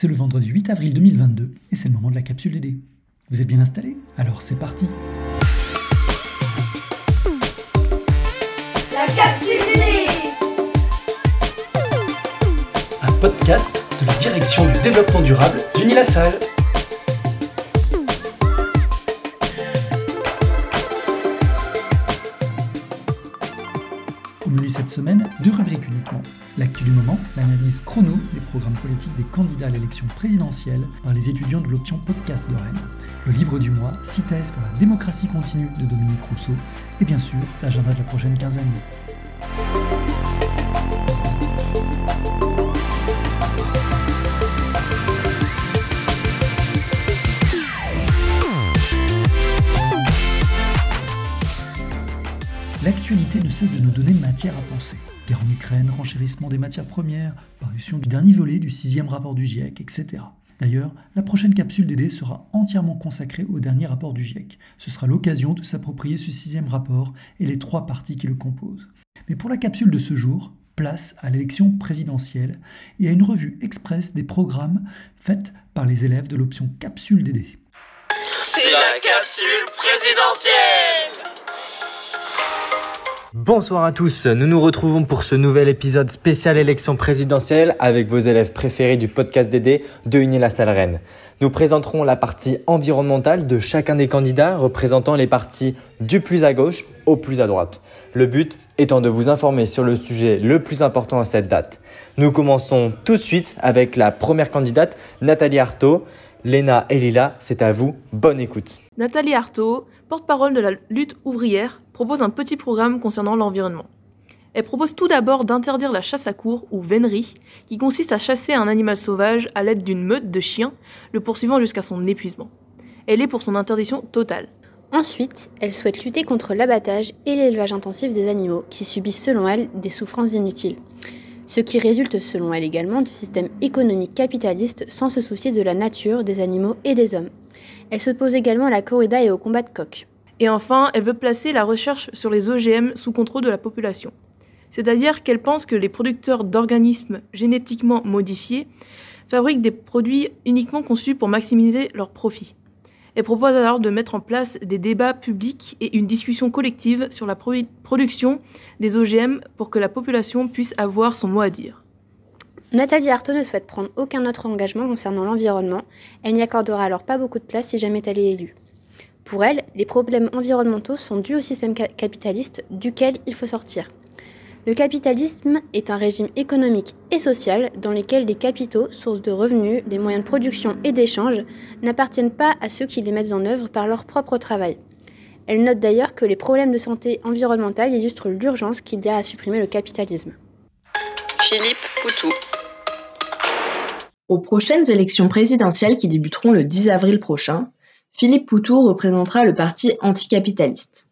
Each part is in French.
c'est le vendredi 8 avril 2022 et c'est le moment de la capsule DD. Vous êtes bien installés? Alors c'est parti La capsule DD Un podcast de la direction du développement durable d'Unilassal. Deux rubriques uniquement. L'actu du moment, l'analyse chrono des programmes politiques des candidats à l'élection présidentielle par les étudiants de l'option podcast de Rennes. Le livre du mois, Six thèses pour la démocratie continue de Dominique Rousseau. Et bien sûr, l'agenda de la prochaine quinzaine. L'actualité ne cesse de nous donner matière à penser. Guerre en Ukraine, renchérissement des matières premières, parution du dernier volet du sixième rapport du GIEC, etc. D'ailleurs, la prochaine capsule DD sera entièrement consacrée au dernier rapport du GIEC. Ce sera l'occasion de s'approprier ce sixième rapport et les trois parties qui le composent. Mais pour la capsule de ce jour, place à l'élection présidentielle et à une revue express des programmes faits par les élèves de l'option capsule DD. C'est la capsule présidentielle Bonsoir à tous, nous nous retrouvons pour ce nouvel épisode spécial élection présidentielle avec vos élèves préférés du podcast DD de Uni la salle Rennes. Nous présenterons la partie environnementale de chacun des candidats représentant les partis du plus à gauche au plus à droite. Le but étant de vous informer sur le sujet le plus important à cette date. Nous commençons tout de suite avec la première candidate, Nathalie Artaud. Léna et Lila, c'est à vous, bonne écoute. Nathalie Artaud, porte-parole de la lutte ouvrière, propose un petit programme concernant l'environnement. Elle propose tout d'abord d'interdire la chasse à cour ou vénerie, qui consiste à chasser un animal sauvage à l'aide d'une meute de chiens, le poursuivant jusqu'à son épuisement. Elle est pour son interdiction totale. Ensuite, elle souhaite lutter contre l'abattage et l'élevage intensif des animaux qui subissent selon elle des souffrances inutiles ce qui résulte selon elle également du système économique capitaliste sans se soucier de la nature, des animaux et des hommes. Elle s'oppose également à la corrida et au combat de coq. Et enfin, elle veut placer la recherche sur les OGM sous contrôle de la population. C'est-à-dire qu'elle pense que les producteurs d'organismes génétiquement modifiés fabriquent des produits uniquement conçus pour maximiser leurs profits. Elle propose alors de mettre en place des débats publics et une discussion collective sur la production des OGM pour que la population puisse avoir son mot à dire. Nathalie Artaud ne souhaite prendre aucun autre engagement concernant l'environnement. Elle n'y accordera alors pas beaucoup de place si jamais elle est élue. Pour elle, les problèmes environnementaux sont dus au système capitaliste duquel il faut sortir. Le capitalisme est un régime économique et social dans lequel les capitaux, sources de revenus, les moyens de production et d'échange, n'appartiennent pas à ceux qui les mettent en œuvre par leur propre travail. Elle note d'ailleurs que les problèmes de santé environnementale illustrent l'urgence qu'il y a à supprimer le capitalisme. Philippe Poutou. Aux prochaines élections présidentielles qui débuteront le 10 avril prochain, Philippe Poutou représentera le parti anticapitaliste.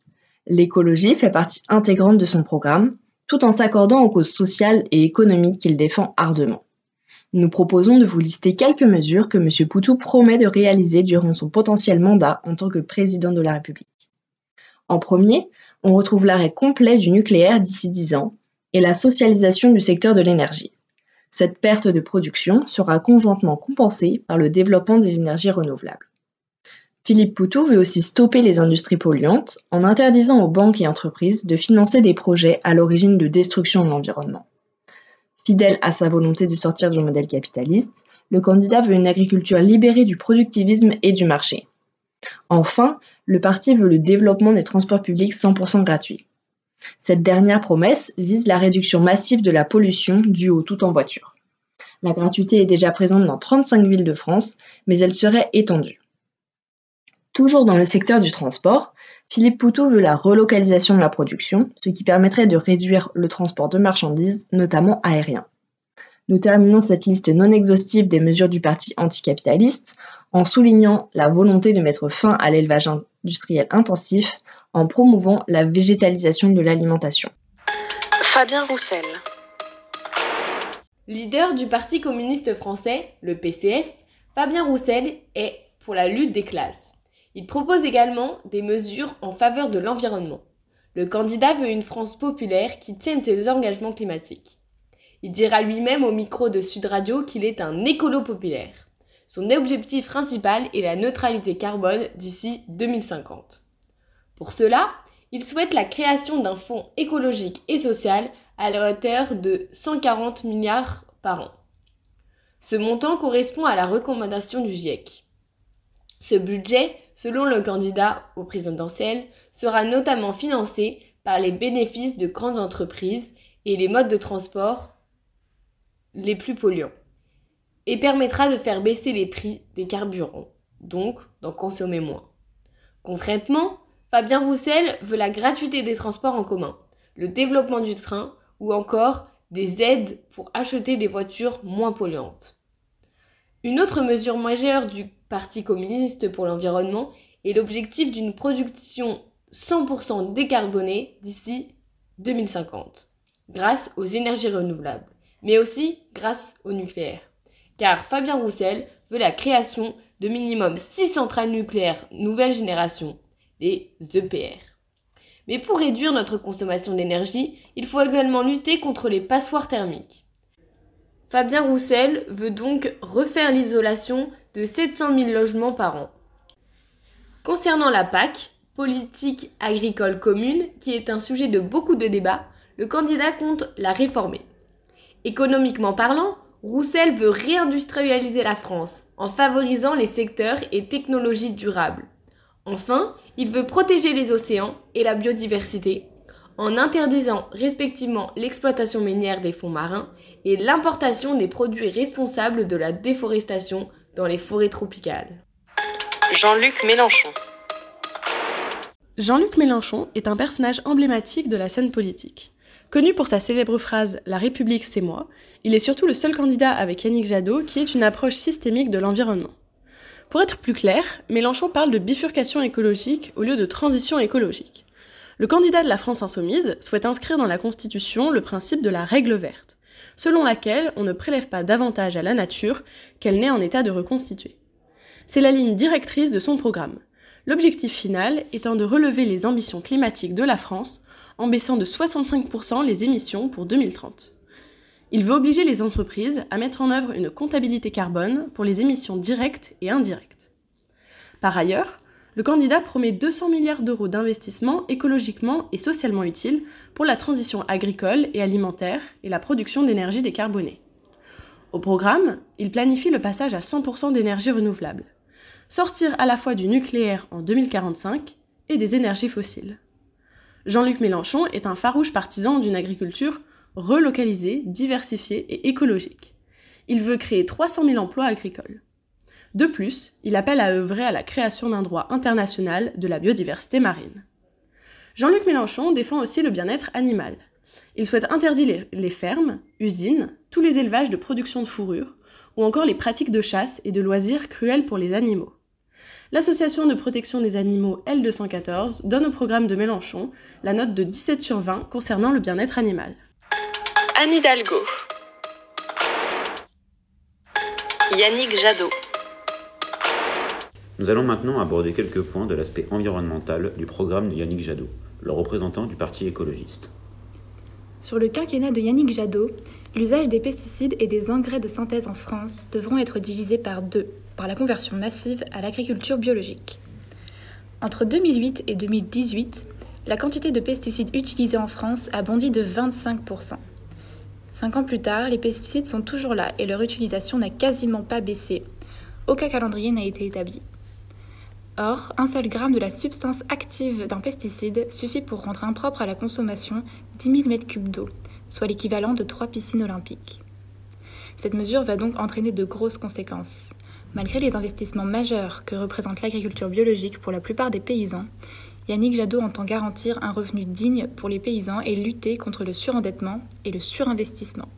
L'écologie fait partie intégrante de son programme, tout en s'accordant aux causes sociales et économiques qu'il défend ardemment. Nous proposons de vous lister quelques mesures que M. Poutou promet de réaliser durant son potentiel mandat en tant que président de la République. En premier, on retrouve l'arrêt complet du nucléaire d'ici 10 ans et la socialisation du secteur de l'énergie. Cette perte de production sera conjointement compensée par le développement des énergies renouvelables. Philippe Poutou veut aussi stopper les industries polluantes en interdisant aux banques et entreprises de financer des projets à l'origine de destruction de l'environnement. Fidèle à sa volonté de sortir du modèle capitaliste, le candidat veut une agriculture libérée du productivisme et du marché. Enfin, le parti veut le développement des transports publics 100% gratuits. Cette dernière promesse vise la réduction massive de la pollution due au tout en voiture. La gratuité est déjà présente dans 35 villes de France, mais elle serait étendue. Toujours dans le secteur du transport, Philippe Poutou veut la relocalisation de la production, ce qui permettrait de réduire le transport de marchandises, notamment aérien. Nous terminons cette liste non exhaustive des mesures du parti anticapitaliste en soulignant la volonté de mettre fin à l'élevage industriel intensif en promouvant la végétalisation de l'alimentation. Fabien Roussel. Leader du Parti communiste français, le PCF, Fabien Roussel est pour la lutte des classes. Il propose également des mesures en faveur de l'environnement. Le candidat veut une France populaire qui tienne ses engagements climatiques. Il dira lui-même au micro de Sud Radio qu'il est un écolo populaire. Son objectif principal est la neutralité carbone d'ici 2050. Pour cela, il souhaite la création d'un fonds écologique et social à la hauteur de 140 milliards par an. Ce montant correspond à la recommandation du GIEC. Ce budget, selon le candidat au présidentiel, sera notamment financé par les bénéfices de grandes entreprises et les modes de transport les plus polluants, et permettra de faire baisser les prix des carburants, donc d'en consommer moins. Concrètement, Fabien Roussel veut la gratuité des transports en commun, le développement du train ou encore des aides pour acheter des voitures moins polluantes. Une autre mesure majeure du Parti communiste pour l'environnement est l'objectif d'une production 100% décarbonée d'ici 2050, grâce aux énergies renouvelables, mais aussi grâce au nucléaire. Car Fabien Roussel veut la création de minimum 6 centrales nucléaires nouvelle génération, les EPR. Mais pour réduire notre consommation d'énergie, il faut également lutter contre les passoires thermiques. Fabien Roussel veut donc refaire l'isolation de 700 000 logements par an. Concernant la PAC, politique agricole commune, qui est un sujet de beaucoup de débats, le candidat compte la réformer. Économiquement parlant, Roussel veut réindustrialiser la France en favorisant les secteurs et technologies durables. Enfin, il veut protéger les océans et la biodiversité en interdisant respectivement l'exploitation minière des fonds marins et l'importation des produits responsables de la déforestation dans les forêts tropicales. Jean-Luc Mélenchon. Jean-Luc Mélenchon est un personnage emblématique de la scène politique. Connu pour sa célèbre phrase La République, c'est moi, il est surtout le seul candidat avec Yannick Jadot qui ait une approche systémique de l'environnement. Pour être plus clair, Mélenchon parle de bifurcation écologique au lieu de transition écologique. Le candidat de la France insoumise souhaite inscrire dans la Constitution le principe de la règle verte, selon laquelle on ne prélève pas davantage à la nature qu'elle n'est en état de reconstituer. C'est la ligne directrice de son programme, l'objectif final étant de relever les ambitions climatiques de la France en baissant de 65% les émissions pour 2030. Il veut obliger les entreprises à mettre en œuvre une comptabilité carbone pour les émissions directes et indirectes. Par ailleurs, le candidat promet 200 milliards d'euros d'investissements écologiquement et socialement utiles pour la transition agricole et alimentaire et la production d'énergie décarbonée. Au programme, il planifie le passage à 100% d'énergie renouvelable, sortir à la fois du nucléaire en 2045 et des énergies fossiles. Jean-Luc Mélenchon est un farouche partisan d'une agriculture relocalisée, diversifiée et écologique. Il veut créer 300 000 emplois agricoles. De plus, il appelle à œuvrer à la création d'un droit international de la biodiversité marine. Jean-Luc Mélenchon défend aussi le bien-être animal. Il souhaite interdire les fermes, usines, tous les élevages de production de fourrure, ou encore les pratiques de chasse et de loisirs cruels pour les animaux. L'association de protection des animaux L214 donne au programme de Mélenchon la note de 17 sur 20 concernant le bien-être animal. Anne Hidalgo. Yannick Jadot. Nous allons maintenant aborder quelques points de l'aspect environnemental du programme de Yannick Jadot, le représentant du Parti écologiste. Sur le quinquennat de Yannick Jadot, l'usage des pesticides et des engrais de synthèse en France devront être divisés par deux par la conversion massive à l'agriculture biologique. Entre 2008 et 2018, la quantité de pesticides utilisés en France a bondi de 25%. Cinq ans plus tard, les pesticides sont toujours là et leur utilisation n'a quasiment pas baissé. Aucun calendrier n'a été établi. Or, un seul gramme de la substance active d'un pesticide suffit pour rendre impropre à la consommation 10 000 m3 d'eau, soit l'équivalent de trois piscines olympiques. Cette mesure va donc entraîner de grosses conséquences. Malgré les investissements majeurs que représente l'agriculture biologique pour la plupart des paysans, Yannick Jadot entend garantir un revenu digne pour les paysans et lutter contre le surendettement et le surinvestissement.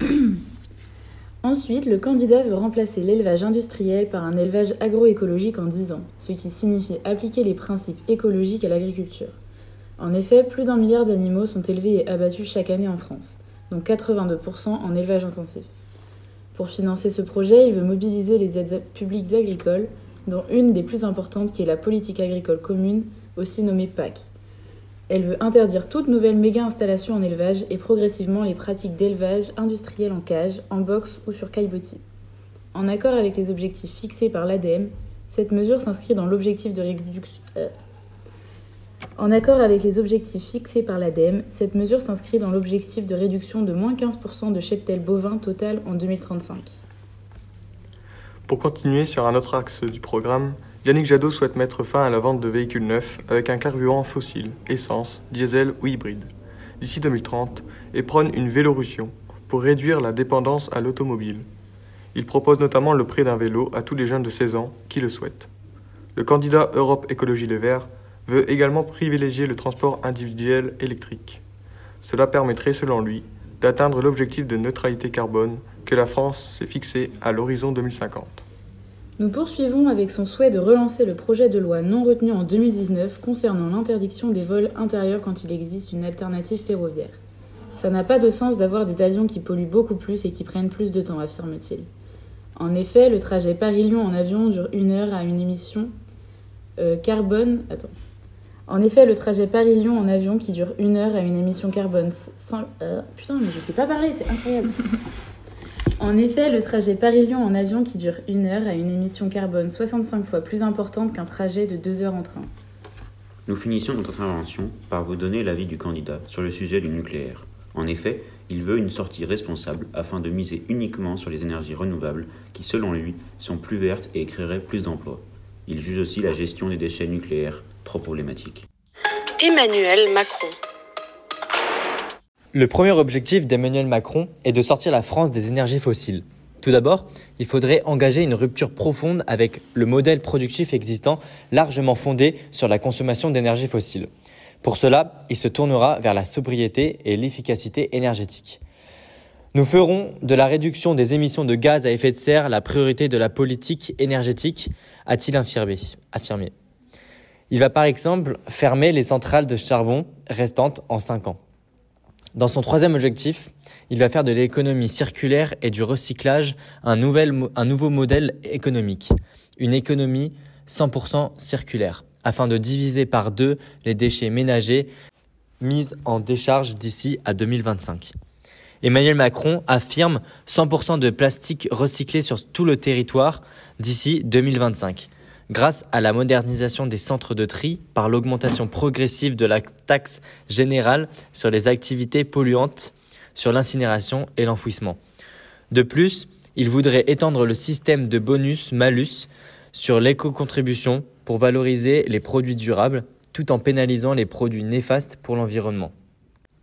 Ensuite, le candidat veut remplacer l'élevage industriel par un élevage agroécologique en 10 ans, ce qui signifie appliquer les principes écologiques à l'agriculture. En effet, plus d'un milliard d'animaux sont élevés et abattus chaque année en France, dont 82% en élevage intensif. Pour financer ce projet, il veut mobiliser les aides publiques agricoles, dont une des plus importantes qui est la politique agricole commune aussi nommée PAC. Elle veut interdire toute nouvelle méga-installation en élevage et progressivement les pratiques d'élevage industriel en cage, en box ou sur caillebotis. En accord avec les objectifs fixés par l'ADEME, cette mesure s'inscrit dans l'objectif de réduction. Euh. En accord avec les objectifs fixés par l'ADEME, cette mesure s'inscrit dans l'objectif de réduction de moins 15% de cheptel bovin total en 2035. Pour continuer sur un autre axe du programme, Yannick Jadot souhaite mettre fin à la vente de véhicules neufs avec un carburant fossile, essence, diesel ou hybride, d'ici 2030 et prône une vélorussion pour réduire la dépendance à l'automobile. Il propose notamment le prêt d'un vélo à tous les jeunes de 16 ans qui le souhaitent. Le candidat Europe Écologie Les Verts veut également privilégier le transport individuel électrique. Cela permettrait, selon lui, d'atteindre l'objectif de neutralité carbone que la France s'est fixé à l'horizon 2050. Nous poursuivons avec son souhait de relancer le projet de loi non retenu en 2019 concernant l'interdiction des vols intérieurs quand il existe une alternative ferroviaire. Ça n'a pas de sens d'avoir des avions qui polluent beaucoup plus et qui prennent plus de temps, affirme-t-il. En effet, le trajet Paris-Lyon en avion dure une heure à une émission euh, carbone. Attends. En effet, le trajet Paris-Lyon en avion qui dure une heure a une émission carbone 5... Euh, putain, mais je sais pas parler, c'est incroyable. en effet, le trajet Paris-Lyon en avion qui dure une heure a une émission carbone 65 fois plus importante qu'un trajet de deux heures en train. Nous finissons notre intervention par vous donner l'avis du candidat sur le sujet du nucléaire. En effet, il veut une sortie responsable afin de miser uniquement sur les énergies renouvelables qui, selon lui, sont plus vertes et créeraient plus d'emplois. Il juge aussi la gestion des déchets nucléaires trop problématique. Emmanuel Macron. Le premier objectif d'Emmanuel Macron est de sortir la France des énergies fossiles. Tout d'abord, il faudrait engager une rupture profonde avec le modèle productif existant largement fondé sur la consommation d'énergie fossile. Pour cela, il se tournera vers la sobriété et l'efficacité énergétique. Nous ferons de la réduction des émissions de gaz à effet de serre la priorité de la politique énergétique, a-t-il affirmé. Il va par exemple fermer les centrales de charbon restantes en 5 ans. Dans son troisième objectif, il va faire de l'économie circulaire et du recyclage un, nouveau modèle économique, une économie 100% circulaire, afin de diviser par deux les déchets ménagers mis en décharge d'ici à 2025. Emmanuel Macron affirme 100% de plastique recyclé sur tout le territoire d'ici 2025 grâce à la modernisation des centres de tri par l'augmentation progressive de la taxe générale sur les activités polluantes, sur l'incinération et l'enfouissement. De plus, il voudrait étendre le système de bonus-malus sur l'éco-contribution pour valoriser les produits durables tout en pénalisant les produits néfastes pour l'environnement.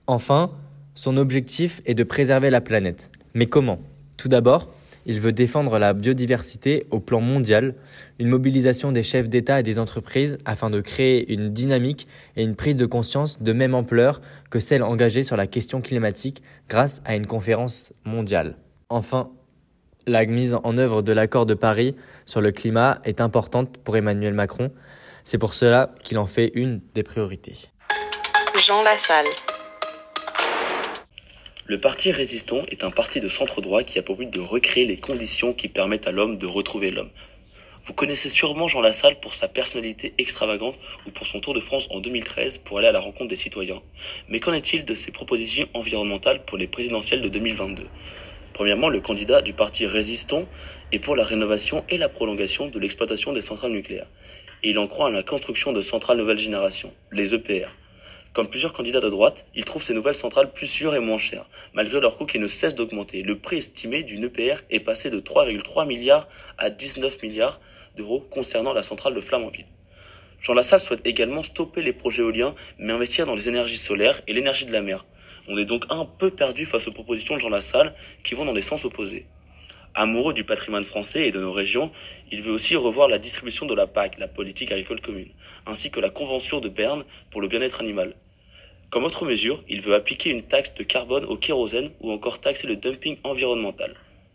Enfin, son objectif est de préserver la planète. Mais comment? Tout d'abord, il veut défendre la biodiversité au plan mondial, une mobilisation des chefs d'État et des entreprises afin de créer une dynamique et une prise de conscience de même ampleur que celle engagée sur la question climatique grâce à une conférence mondiale. Enfin, la mise en œuvre de l'accord de Paris sur le climat est importante pour Emmanuel Macron. C'est pour cela qu'il en fait une des priorités. Jean Lassalle. Le Parti résistant est un parti de centre droit qui a pour but de recréer les conditions qui permettent à l'homme de retrouver l'homme. Vous connaissez sûrement Jean Lassalle pour sa personnalité extravagante ou pour son tour de France en 2013 pour aller à la rencontre des citoyens. Mais qu'en est-il de ses propositions environnementales pour les présidentielles de 2022 Premièrement, le candidat du parti résistant est pour la rénovation et la prolongation de l'exploitation des centrales nucléaires. Et il en croit à la construction de centrales nouvelle génération, les EPR. Comme plusieurs candidats de droite, ils trouvent ces nouvelles centrales plus sûres et moins chères, malgré leur coût qui ne cesse d'augmenter. Le prix estimé d'une EPR est passé de 3,3 milliards à 19 milliards d'euros concernant la centrale de Flamanville. Jean Lassalle souhaite également stopper les projets éoliens, mais investir dans les énergies solaires et l'énergie de la mer. On est donc un peu perdu face aux propositions de Jean Lassalle qui vont dans des sens opposés. Amoureux du patrimoine français et de nos régions, il veut aussi revoir la distribution de la PAC, la politique agricole commune, ainsi que la Convention de Berne pour le bien-être animal. Comme autre mesure, il veut appliquer une taxe de carbone au kérosène ou encore taxer le dumping environnemental,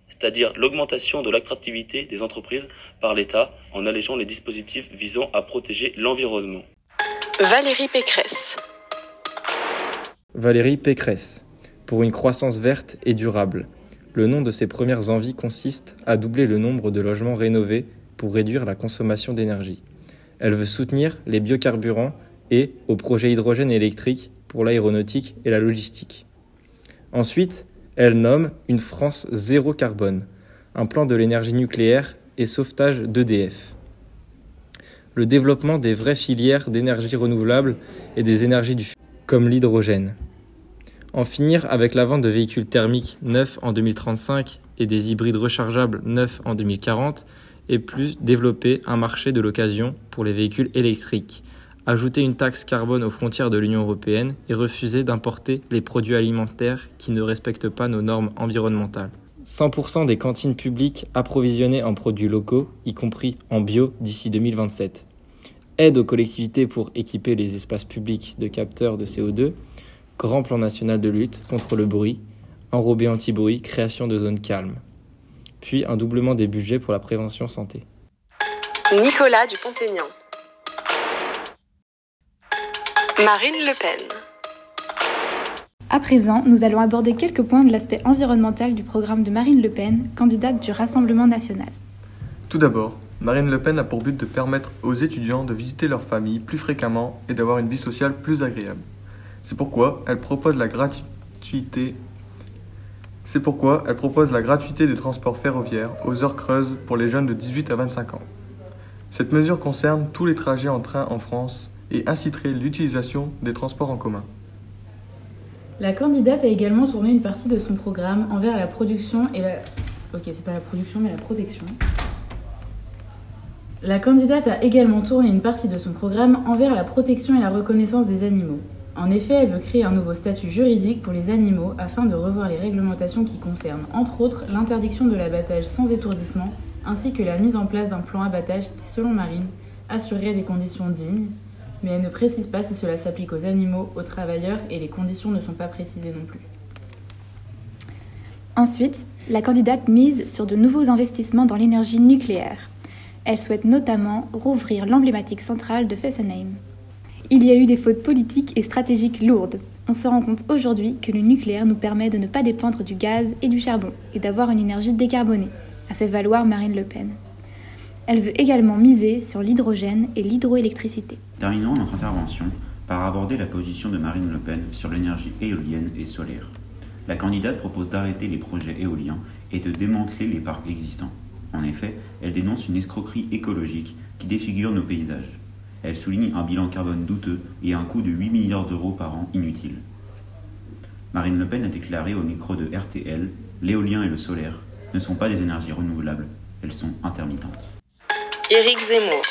c'est-à-dire l'augmentation de l'attractivité des entreprises par l'État en allégeant les dispositifs visant à protéger l'environnement. Valérie Pécresse. Valérie Pécresse, pour une croissance verte et durable. Le nom de ses premières envies consiste à doubler le nombre de logements rénovés pour réduire la consommation d'énergie. Elle veut soutenir les biocarburants et au projet hydrogène électrique pour l'aéronautique et la logistique. Ensuite, elle nomme une France zéro carbone, un plan de l'énergie nucléaire et sauvetage d'EDF. Le développement des vraies filières d'énergie renouvelable et des énergies du futur, comme l'hydrogène. En finir avec la vente de véhicules thermiques neufs en 2035 et des hybrides rechargeables neufs en 2040 et plus développer un marché de l'occasion pour les véhicules électriques, ajouter une taxe carbone aux frontières de l'Union européenne et refuser d'importer les produits alimentaires qui ne respectent pas nos normes environnementales. 100% des cantines publiques approvisionnées en produits locaux, y compris en bio, d'ici 2027. Aide aux collectivités pour équiper les espaces publics de capteurs de CO2. Grand plan national de lutte contre le bruit. Enrobé anti-bruit, création de zones calmes. Puis un doublement des budgets pour la prévention santé. Nicolas Dupont-Aignan. Marine Le Pen. À présent, nous allons aborder quelques points de l'aspect environnemental du programme de Marine Le Pen, candidate du Rassemblement national. Tout d'abord, Marine Le Pen a pour but de permettre aux étudiants de visiter leur famille plus fréquemment et d'avoir une vie sociale plus agréable. C'est pourquoi elle propose la gratuité c'est pourquoi elle propose la gratuité des transports ferroviaires aux heures creuses pour les jeunes de 18 à 25 ans. Cette mesure concerne tous les trajets en train en France et inciterait l'utilisation des transports en commun. La candidate a également tourné une partie de son programme envers la production et la... Ok, c'est pas la production, mais la protection. La candidate a également tourné une partie de son programme envers la protection et la reconnaissance des animaux. En effet, elle veut créer un nouveau statut juridique pour les animaux afin de revoir les réglementations qui concernent, entre autres, l'interdiction de l'abattage sans étourdissement, ainsi que la mise en place d'un plan abattage qui, selon Marine, assurerait des conditions dignes, mais elle ne précise pas si cela s'applique aux animaux, aux travailleurs, et les conditions ne sont pas précisées non plus. Ensuite, la candidate mise sur de nouveaux investissements dans l'énergie nucléaire. Elle souhaite notamment rouvrir l'emblématique centrale de Fessenheim. Il y a eu des fautes politiques et stratégiques lourdes. On se rend compte aujourd'hui que le nucléaire nous permet de ne pas dépendre du gaz et du charbon et d'avoir une énergie décarbonée, a fait valoir Marine Le Pen. Elle veut également miser sur l'hydrogène et l'hydroélectricité. Terminons notre intervention par aborder la position de Marine Le Pen sur l'énergie éolienne et solaire. La candidate propose d'arrêter les projets éoliens et de démanteler les parcs existants. En effet, elle dénonce une escroquerie écologique qui défigure nos paysages. Elle souligne un bilan carbone douteux et un coût de 8 milliards d'euros par an inutile. Marine Le Pen a déclaré au micro de RTL L'éolien et le solaire ne sont pas des énergies renouvelables, elles sont intermittentes. Éric Zemmour.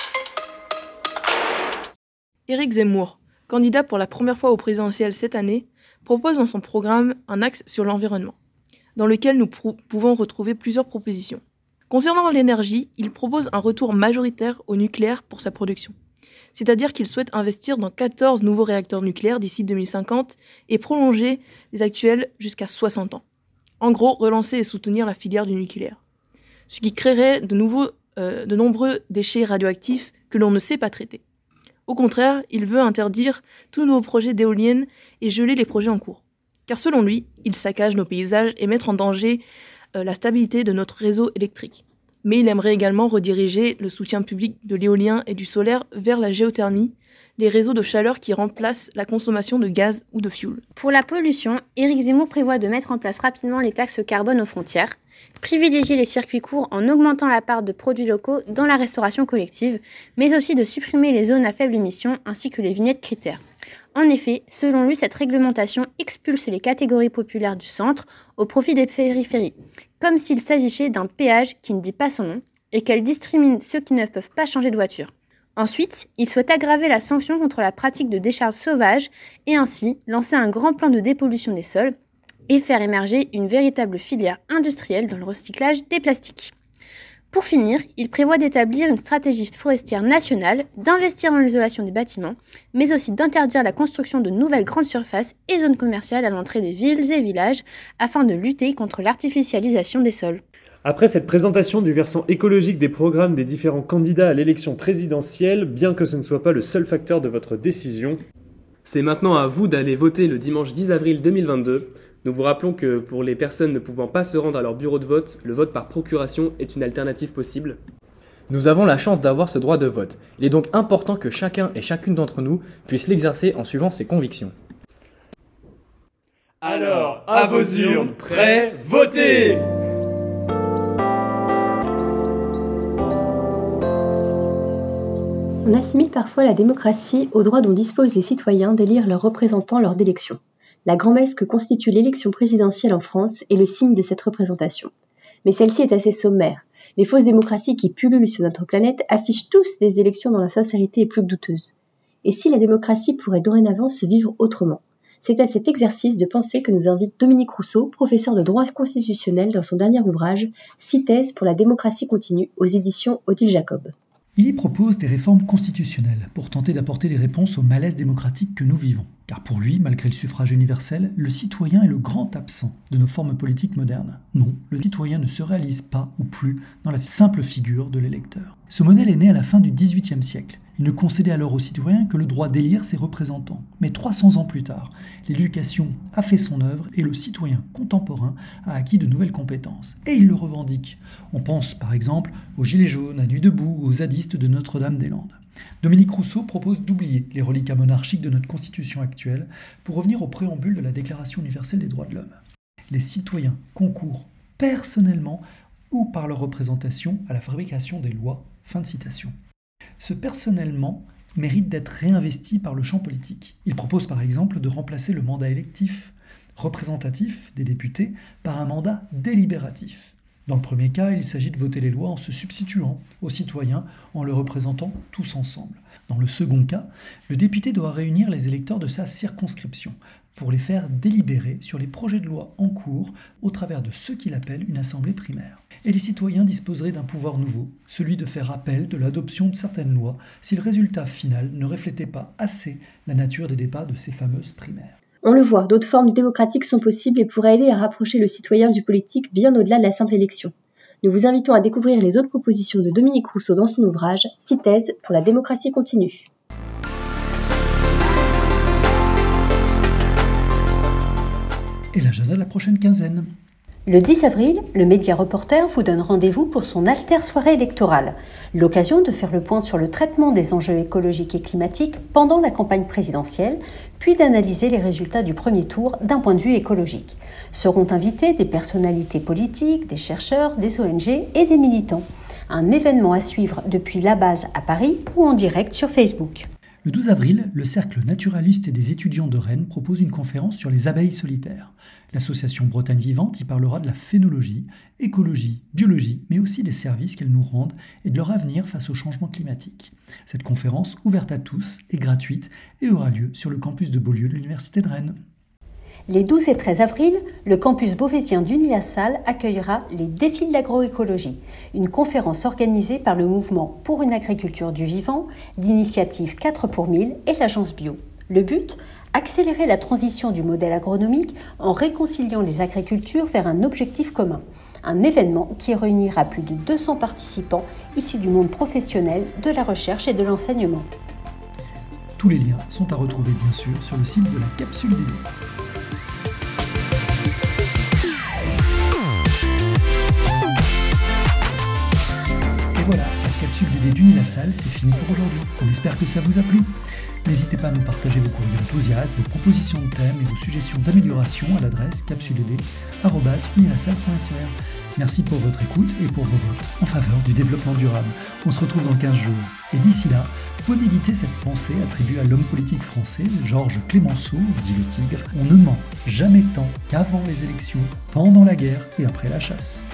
Éric Zemmour, candidat pour la première fois au présidentiel cette année, propose dans son programme un axe sur l'environnement, dans lequel nous pouvons retrouver plusieurs propositions. Concernant l'énergie, il propose un retour majoritaire au nucléaire pour sa production. C'est-à-dire qu'il souhaite investir dans 14 nouveaux réacteurs nucléaires d'ici 2050 et prolonger les actuels jusqu'à 60 ans. En gros, relancer et soutenir la filière du nucléaire. Ce qui créerait de, nouveaux, euh, de nombreux déchets radioactifs que l'on ne sait pas traiter. Au contraire, il veut interdire tous nouveaux projets d'éoliennes et geler les projets en cours. Car selon lui, il saccage nos paysages et mettre en danger euh, la stabilité de notre réseau électrique mais il aimerait également rediriger le soutien public de l'éolien et du solaire vers la géothermie, les réseaux de chaleur qui remplacent la consommation de gaz ou de fioul. Pour la pollution, Éric Zemmour prévoit de mettre en place rapidement les taxes carbone aux frontières, privilégier les circuits courts en augmentant la part de produits locaux dans la restauration collective, mais aussi de supprimer les zones à faible émission ainsi que les vignettes critères. En effet, selon lui, cette réglementation expulse les catégories populaires du centre au profit des périphéries, comme s'il s'agissait d'un péage qui ne dit pas son nom et qu'elle discrimine ceux qui ne peuvent pas changer de voiture. Ensuite, il souhaite aggraver la sanction contre la pratique de décharges sauvages et ainsi lancer un grand plan de dépollution des sols et faire émerger une véritable filière industrielle dans le recyclage des plastiques. Pour finir, il prévoit d'établir une stratégie forestière nationale, d'investir dans l'isolation des bâtiments, mais aussi d'interdire la construction de nouvelles grandes surfaces et zones commerciales à l'entrée des villes et villages afin de lutter contre l'artificialisation des sols. Après cette présentation du versant écologique des programmes des différents candidats à l'élection présidentielle, bien que ce ne soit pas le seul facteur de votre décision, c'est maintenant à vous d'aller voter le dimanche 10 avril 2022 nous vous rappelons que pour les personnes ne pouvant pas se rendre à leur bureau de vote, le vote par procuration est une alternative possible. Nous avons la chance d'avoir ce droit de vote. Il est donc important que chacun et chacune d'entre nous puisse l'exercer en suivant ses convictions. Alors, à vos urnes, prêts, votez On assimile parfois la démocratie au droit dont disposent les citoyens d'élire leurs représentants lors d'élections. La grand-messe que constitue l'élection présidentielle en France est le signe de cette représentation. Mais celle-ci est assez sommaire. Les fausses démocraties qui pullulent sur notre planète affichent tous des élections dont la sincérité est plus douteuse. Et si la démocratie pourrait dorénavant se vivre autrement? C'est à cet exercice de pensée que nous invite Dominique Rousseau, professeur de droit constitutionnel dans son dernier ouvrage, Six pour la démocratie continue aux éditions Odile Jacob. Il y propose des réformes constitutionnelles pour tenter d'apporter des réponses au malaise démocratique que nous vivons. Car pour lui, malgré le suffrage universel, le citoyen est le grand absent de nos formes politiques modernes. Non, le citoyen ne se réalise pas ou plus dans la simple figure de l'électeur. Ce modèle est né à la fin du XVIIIe siècle il ne concédait alors aux citoyens que le droit d'élire ses représentants. Mais 300 ans plus tard, l'éducation a fait son œuvre et le citoyen contemporain a acquis de nouvelles compétences. Et il le revendique. On pense par exemple aux Gilets jaunes, à Nuit debout, aux zadistes de Notre-Dame-des-Landes. Dominique Rousseau propose d'oublier les reliquats monarchiques de notre constitution actuelle pour revenir au préambule de la Déclaration universelle des droits de l'homme. Les citoyens concourent personnellement ou par leur représentation à la fabrication des lois. Fin de citation ce personnellement mérite d'être réinvesti par le champ politique. Il propose par exemple de remplacer le mandat électif représentatif des députés par un mandat délibératif. Dans le premier cas, il s'agit de voter les lois en se substituant aux citoyens, en le représentant tous ensemble. Dans le second cas, le député doit réunir les électeurs de sa circonscription pour les faire délibérer sur les projets de loi en cours au travers de ce qu'il appelle une assemblée primaire et les citoyens disposeraient d'un pouvoir nouveau, celui de faire appel de l'adoption de certaines lois si le résultat final ne reflétait pas assez la nature des débats de ces fameuses primaires. On le voit, d'autres formes démocratiques sont possibles et pourraient aider à rapprocher le citoyen du politique bien au-delà de la simple élection. Nous vous invitons à découvrir les autres propositions de Dominique Rousseau dans son ouvrage Cithèse pour la démocratie continue. Et l'agenda de la prochaine quinzaine. Le 10 avril, le Média Reporter vous donne rendez-vous pour son alter soirée électorale, l'occasion de faire le point sur le traitement des enjeux écologiques et climatiques pendant la campagne présidentielle, puis d'analyser les résultats du premier tour d'un point de vue écologique. Seront invités des personnalités politiques, des chercheurs, des ONG et des militants. Un événement à suivre depuis la base à Paris ou en direct sur Facebook. Le 12 avril, le Cercle naturaliste et des étudiants de Rennes propose une conférence sur les abeilles solitaires. L'association Bretagne Vivante y parlera de la phénologie, écologie, biologie, mais aussi des services qu'elles nous rendent et de leur avenir face au changement climatique. Cette conférence, ouverte à tous, est gratuite et aura lieu sur le campus de Beaulieu de l'Université de Rennes. Les 12 et 13 avril, le campus beauvaisien d'Unilassal accueillera les défis de l'agroécologie, une conférence organisée par le mouvement pour une agriculture du vivant, l'initiative 4 pour 1000 et l'agence bio. Le but Accélérer la transition du modèle agronomique en réconciliant les agricultures vers un objectif commun. Un événement qui réunira plus de 200 participants issus du monde professionnel, de la recherche et de l'enseignement. Tous les liens sont à retrouver bien sûr sur le site de la capsule DD. La salle, c'est fini pour aujourd'hui. On espère que ça vous a plu. N'hésitez pas à nous partager vos courriers enthousiastes, vos propositions de thèmes et vos suggestions d'amélioration à l'adresse capsuled.unilassal.fr. Merci pour votre écoute et pour vos votes en faveur du développement durable. On se retrouve dans 15 jours. Et d'ici là, vous méditer cette pensée attribuée à l'homme politique français, Georges Clémenceau, dit le tigre. On ne ment jamais tant qu'avant les élections, pendant la guerre et après la chasse.